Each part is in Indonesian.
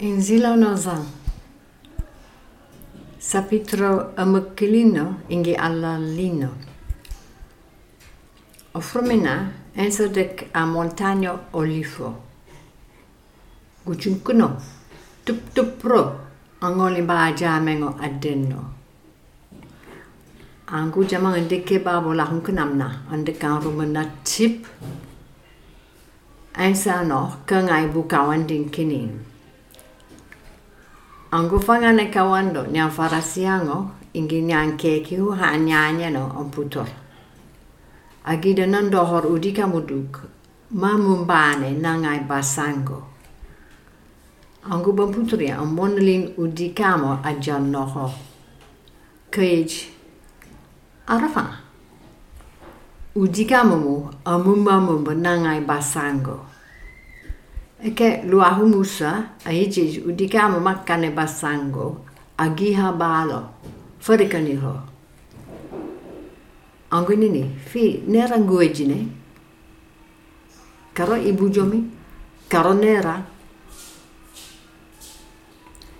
In zilo nozan. Sapitro amukkilino ingi alla lino. Ofrumina enso dek a montagno olifo. Guchunkuno. Tup tup pro. Angoli ba jamengo adenno. Angu jamang ndike babo la hunkunamna. Andekan rumena tip. Ensa no kangai bukawan din kinin. Angufanya na kawando ni amfarasiango ingi ni ankekihu ha anyanya no amputol. Agida nando hor udika muduk ma mumbane nangai basango. Angu bamputria am mondelin udikamo ajan noho. Cage arafan. Udikamumu amumba mumba nangai basango. Eke luahu musa aiji udikamo makane basango agiha balo. Anggo nini fi nera nguejine karo ibu jomi karo nera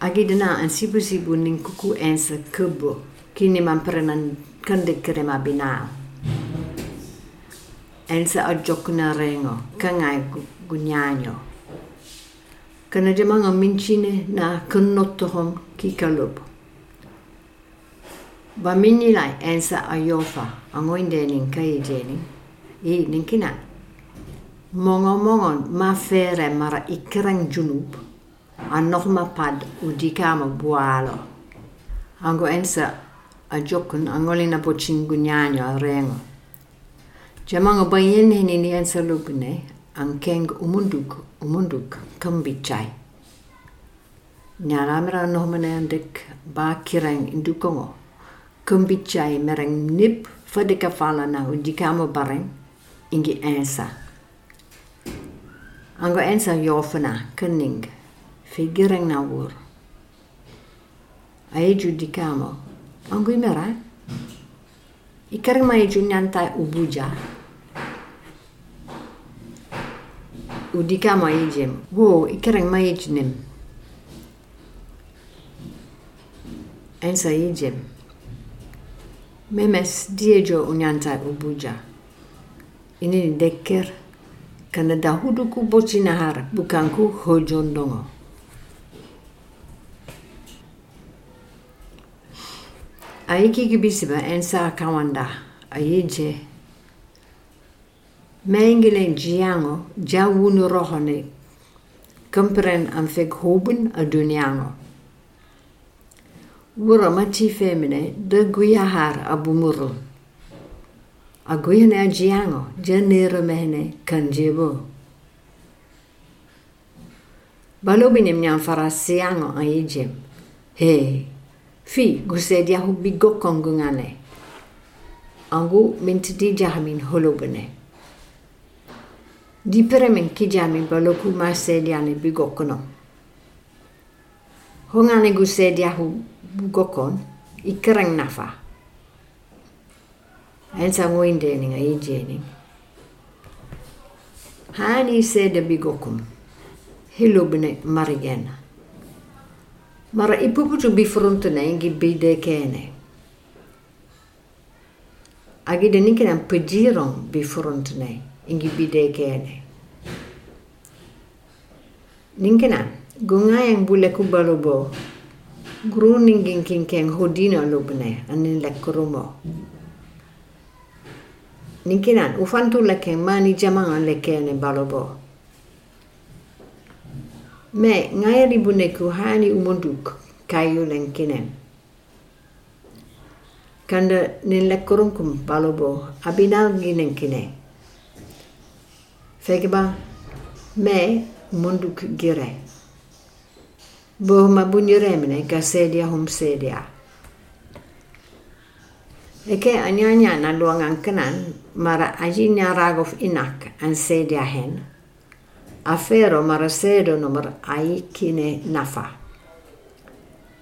agi dena an sibu sibu ning kuku ensa kebo kini mamperenan kande krema binao. Ensa ajokna rengo kangai gunyanyo. Kanadyamang on minchine na kunnottohon kikalup. Ba minilai ensa ajofa angoin denin kai denin. I e, ninkina. Mongo mongon ma fere mara ikrang junub. An noch ma pad udikama bualo. Ango ensa a jokun angolina bocingunyano a rengo. Jamang bayen hinin ensa lupne ang keng umunduk umunduk no manandek ba kirang indukongo. Kambichay mereng nip fadika fala na udikamo bareng ingi ensa. Ango ensa yofana kening figireng na wur. Aeju dikamo. Ango imera. Maeju nyantai ubuja. Udika ma ijem wo ikereng ma ijnem ensa ijem memes diejo unyanta ubuja. Ini deker kana dahuduku bochinahar bukanku hojondongo. Aiki gibisiba ensa kawanda. Ayije Mengele jiango jawunu rohone kemperen an fek hoben a duniango. Wura mati femine de guyahar a bumurul. A guyane a jiango janere mehne kan jebo. Balobinim nyan fara siango a ijem. He, fi gusedia hu bigokon gungane. Angu mintidi jahamin holobene. di pere min kijamin ba loku ma sediani bi gokkono hongani gu sedia hu bu gokkon i kereng nafa. En sa ngoindening a ijening hani sede bi gokkum hilubne marigena mara i puputu bi frontene ngi bi de kene agide nikinan pejiron bi frontene ingibbide geeɗe ninkina gongayen bule kubalu bo gruningin kinken hodino lubne anin lekkurumo ninkinan ufantu leken mani jamangan lekene balobo me ngayeri buneku hani umunduk kayulen kinen kanda nin lekkurunkum balobo abinalginen kinen fekba mig munduk gire bohma bunyuremne gasedia humsedia eke anyanyana luangan kenan mara ajinya ragof inak ansedia hen. Afero mara sedo nomar aikine nafa.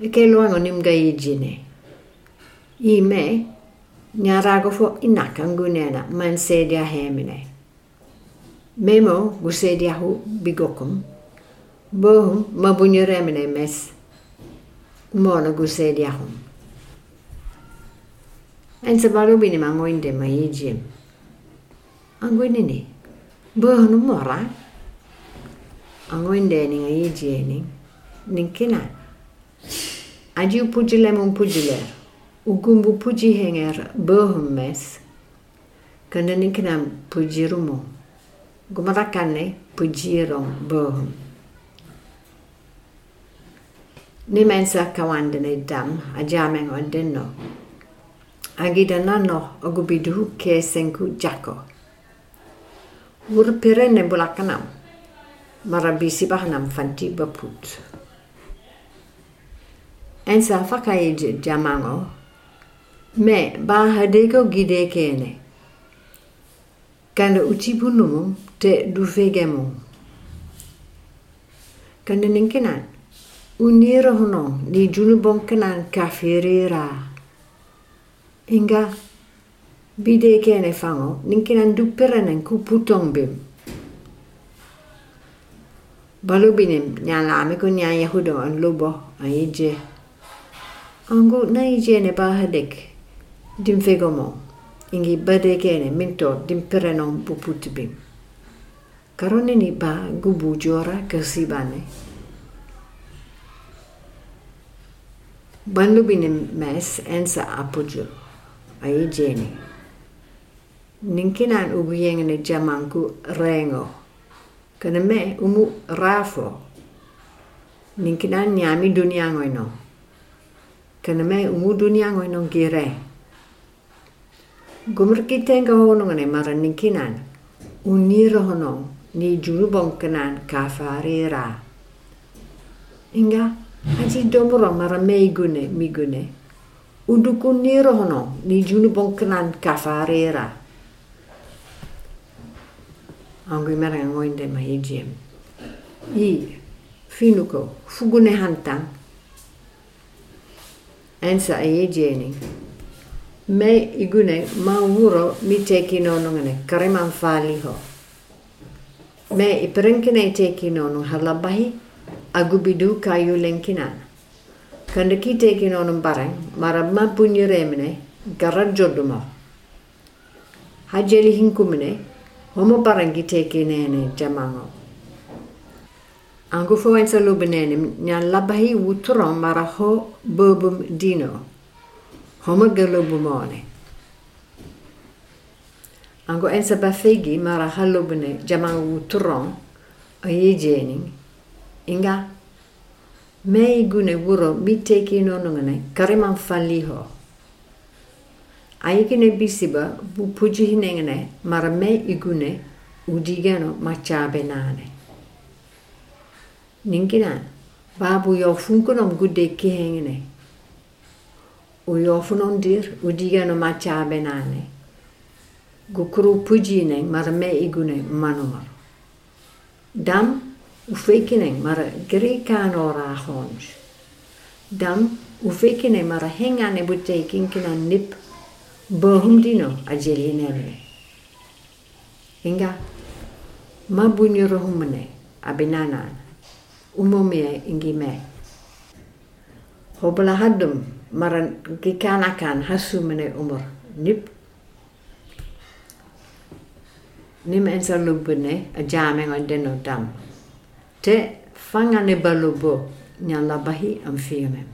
Eke luango nimga ijine ime nyaragofo inak angunena mansedia hemine Memo gusediahu bigokum. Bohum mabunyuremene mes. Mona gusediahum. En sa balubini mangoinde maijim. Angoinini. Bohunu mora. Angoinde ni ngaijeni. Ninkina. Aji upujilem un pujiler. Ugumbu puji henger bohum mes. Kanda ninkina pujirumo. Gumarakane Pujiro Bo. Nimensa Kawandane Dam, a jamming on dinno. Agida nano ogubidu ke senku jako. Urpire nebulakanam. Marabisi bahanam fanti baput. Ensa fakaije jamango. Me bahadego gide kene. Kanda utipunumum te dufegemum. Kanda ninkinan. Unira hono ni junubon kanan kafirira. Inga bide kene fango ninkinan duperanen ku putong bim. Balubinim nyalame ko nya yahudo an lubo an ije. Angu na ije ne bahadek dim fegomo. Ingi bade kene minto dim perenon puputibim. Karone ni ba gubu jora kasibane. Banlubinim mes ensa apujo ai jeni. Ninkinan ubiyengene jamanku rengo. Kana me umu rafo. Ninkinan nyami duniango ino. Kana me umu duniango ino gire. Gumrkitenga honongane mara ninkinan. Unira honong ni junubong kanan kafarira. Inga Aji domoro mara meigune migune. Uduku niro hono ni junu bongkenan kafarera. Angui mara ngoinde ma ijem. I finuko fugune hantang. Ensa e jeni. me i gune ma wuro mi teki nonongene kareman faaliho me i perenkine teki nonong halabahi agubidu kayu lenkinan kanda ki teki nonong barang mara ma punyeremine gara jodumo hajeli hinkumine homo barangi teki nene jamango. Angu fo en salubinene nyan labahi wutron mara ho bobum dino. هما قلوب ماني أنقو أنسى بفيجي مرة هلو بني جمع وطران أيجيني إنجا mei gune wuro mi teki nonongane kariman falli ho. Ayikine bisiba bu pujihinengene mara mei igune udigeno machabe nane. Ningina babu yo funkunom gudde kihengene uiofunondir udiano macha benane. Gukru pujine mar me igune manor. Dam ufekineng mar grekano rahons. Dam ufekineng mar hengane butekinkina nip bohumdino ajelinere. Inga ma mabunyoro humne abinanan umomea ingime. Hobla haddum mara kikanakan hasumene umur nip nim ensa lubune a jameng on deno dam te fangane balobo nyan labahi am fiume.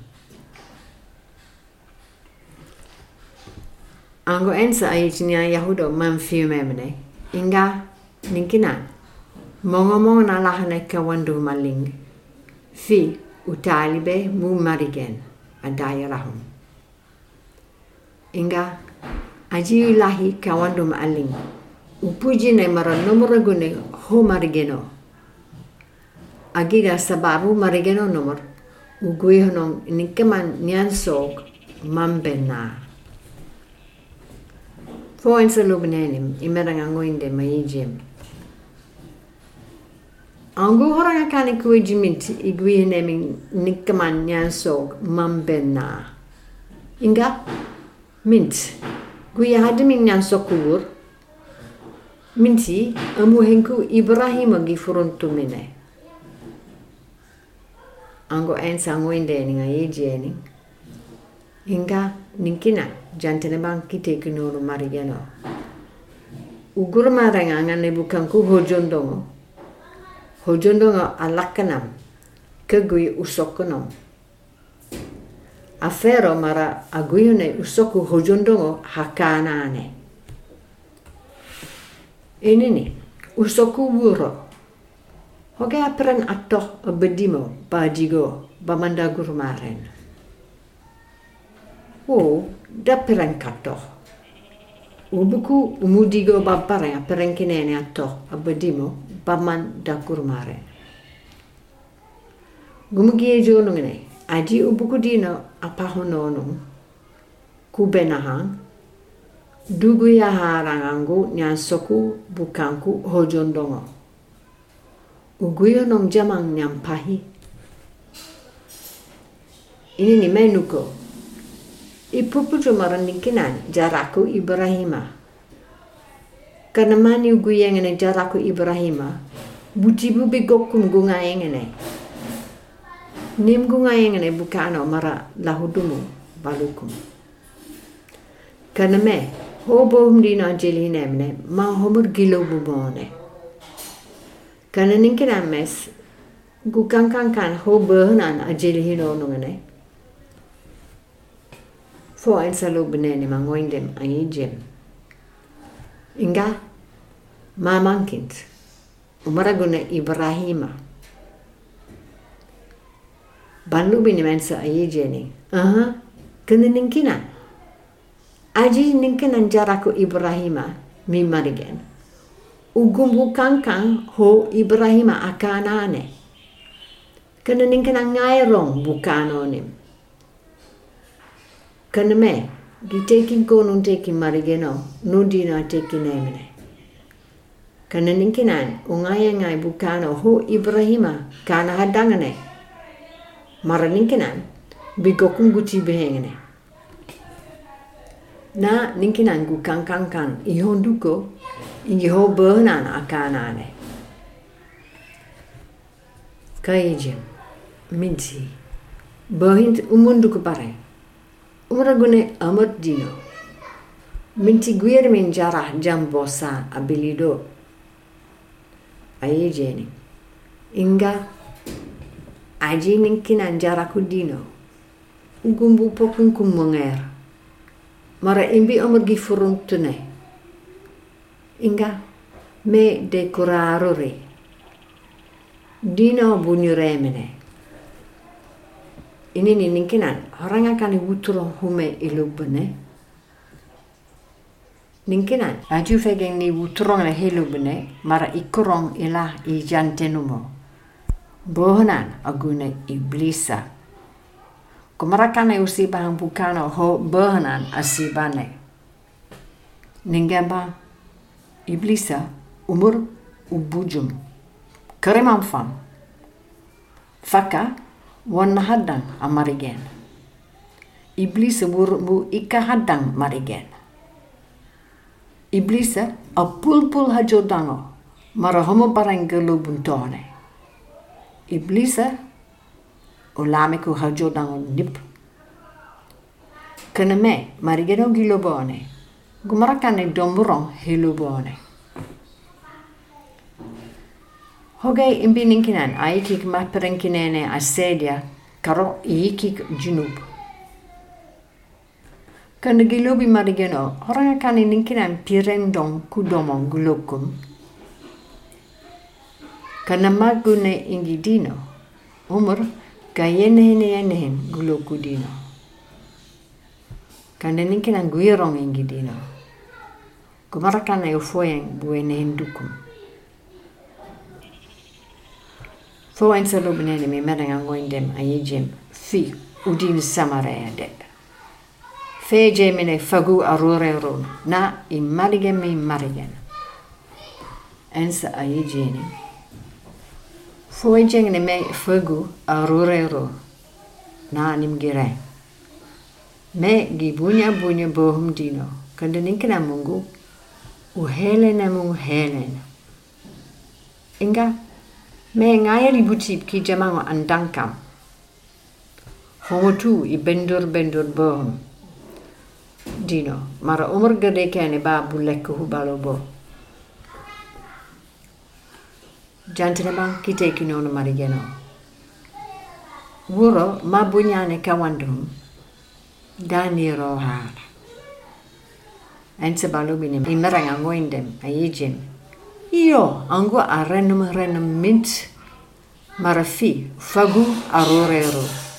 Ango ensa ai chinya yahudo man fiume mene. Inga ninkina. Mongo mongo na lahane ka wandu maling. Fi utalibe mu marigen għaddajraħum. Inga, għaġi laħi kawandum għallin. U puġine marra numru gune hu marigeno. Għagida sababu marigeno numru. U gwiħnum nikkeman njan sog man benna. Fuq imerang għangu inde ma jieġim. Akani kui jimint igui nemi nikeman nian sok mambena. Inga mint gui hadimin nian sokur minti amu henku ibrahim agi furuntumine ango ensa ango nga yejeni inga ninkina jantene bang kite kinoro marigeno ugur marenga ngane bukan ku hojondongo hojondongo alakanam kegui usokonom afero mara aguyone usoku hojondongo hakanane ini nih usoku wuro Hoge apren atoh bedimo bajigo bamanda gurmaren. O dapren katoh. Ubuku umudigo babare apren kinene atoh bedimo bamanda gurmaren. Gumugie jono ngene. Aji ubuku dino apahonono kubenahang dugu ya harangangu nyansoku bukanku hojondongo uguyo nong jamang nyampahi. Ini ni menuko. Ipupu cumaran nikinan jaraku Ibrahima. Karena mani uguyo ngene jaraku Ibrahima. Butibu begokum gunga ngene. Nim gunga ngene bukano mara lahudumu balukum. Karena me hobo humdina jeli nemne ma homur gilo bubone. Kana ninkina mes gu kan kan kan ho behnan ajeli hino nungane. Fo ein salo benene mangoindem anyijem. Inga mamankint umaragune Ibrahima. Banlu bini mensa ayijeni. Aha, kena ninkina. Aji ninkina jaraku Ibrahima mi marigen ugumbu kangkang ho Ibrahima akanane. Kana ning kana ngairong bukanonim. Kana me, gi tekin konun tekin marigeno, nudina tekin emene. Kana ning kinan, ungaya ngai bukano ho Ibrahima kana hadangane. Mara ning kinan, bigokum guci behengene. Na ning kinan gu kang kang kang ihon duko Jeho bönan akanane. Kaijim, minsi, böhint umundu kupare. Umragune amot dino. Minti guir min jarah jam bosa abilido. Ayejeni. Inga aji ninkinan jaraku dino. Ugumbu popun kumonger. Mara imbi omor gifurun tunai inga me decorarore. Dino bunyuremene. Ini ni ninkinan orang akan wuturo hume ilubene. Ninkinan aju fegeng ni wuturong le helubene mara ikurong ila i jantenumo. Bohanan agune iblisa. Kumarakane bahang bukano ho bohanan asibane. Ningemba iblisa umur ubujum kareman fam faka wan hadang amarigen. Iblisa bur bu ika hadang marigen. Iblisa a pul pul hajodango mara homo parang gelu buntone iblisa ulame ku hajodango nip. Kana me marigeno gilobone Gumarakane domburong hilubone. Hoge imbininkinan aikik maperenkinene asedia karo ikik junub. Kana gilobi marigeno, horanga kani ninkinan pirendong kudomong gulokum. Kana magune ingidino, umur gayenehene yenehen gulokudino. Kana ninkinan guirong ingidino. Kumarakana yo foyen buene fo en salo binene mi meren an goin dem a yejem fi udin samare de feje mine fagu arure run na in marigen mi marigen ensa a yejeni fo en ne me fagu arure run na nim gire. Me gi bunya bunya bohum dino kande ninkena mungu uhelena mung helena inga Mengaia li butip ki jamang an dankam. Hongotu i bendur bendur bohum. Dino, mara umr gade kene ba bulekku hubalo bo. Jantene bang kiteki nono marigeno. Wuro mabunyane kawandum. Dani rohara. Ense balubinem imeranga ngoindem ayijim. Io angu a renum mint marafi fagu arorero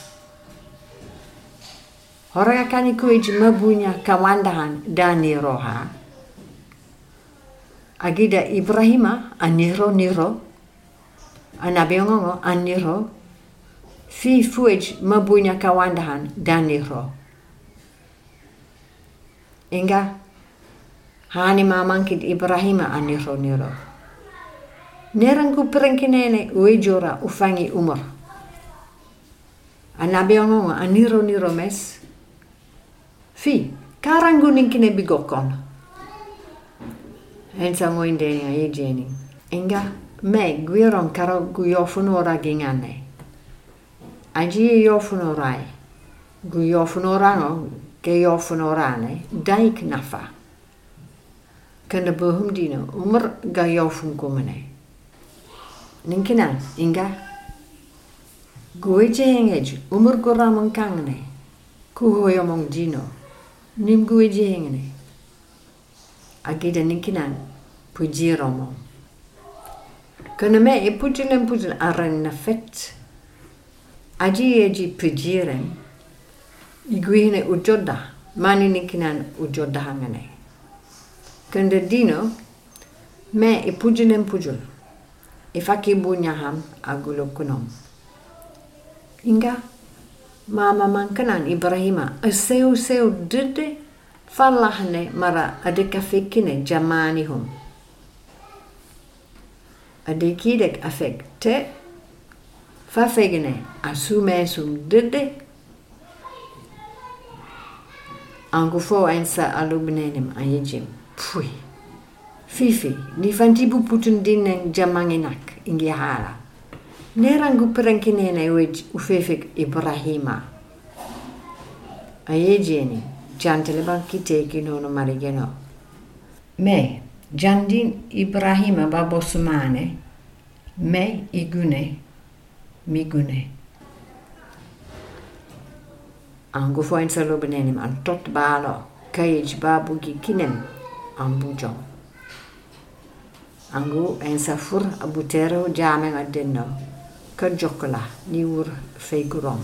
Horaga kani kuiji mabunya kawandahan dani roha. Agida Ibrahima aniro niro. Anabiongongo aniro. Fi fuij mabunya kawandahan dani ro. Inga hani mamangkit Ibrahima aniro niro. Nerangu perengkinene uejora ufangi umur. Anabiongongo aniro niro mes. Fi, karangunin kine bigokon. En sa mo indeni a jeni. Enga, me guiron karo guyofunora gingane. Aji yofunorai. Guyofunorano, ke yofunorane, daik nafa. Bohum dino, umur ga yofun kumene. Ninkinan, inga. Gue jengej, umur goramon kangne. Kuhoyomong dino. nim gue jengene agida ninkinan pujiromo kana me e pujilen pujil aran na fet aji eji pujiren iguine ujoda mani ninkinan ujoda hangane kanda dino me e pujilen pujil e faki bunyaham agulo kunom inga mama mankanan Ibrahima aseu seu dede fallahne mara adeka fikine jamani hum. Adekidek afekte fafegene asume sum dede angu fo ensa alubnenem ayejim pui fifi ni fanti bu putun dinen jamanginak ingi hala. Nerangu perenkinene wej ufefek ibrahima. Ayejeni jantele banki teki nono marigeno me jandin ibrahima babosumane me igune migune. Angu fo en salobenenim an tot balo. Kayej babugi kinem. Ambuja. Angu en safur abutero jame madenno. Kajokla niur feigurom.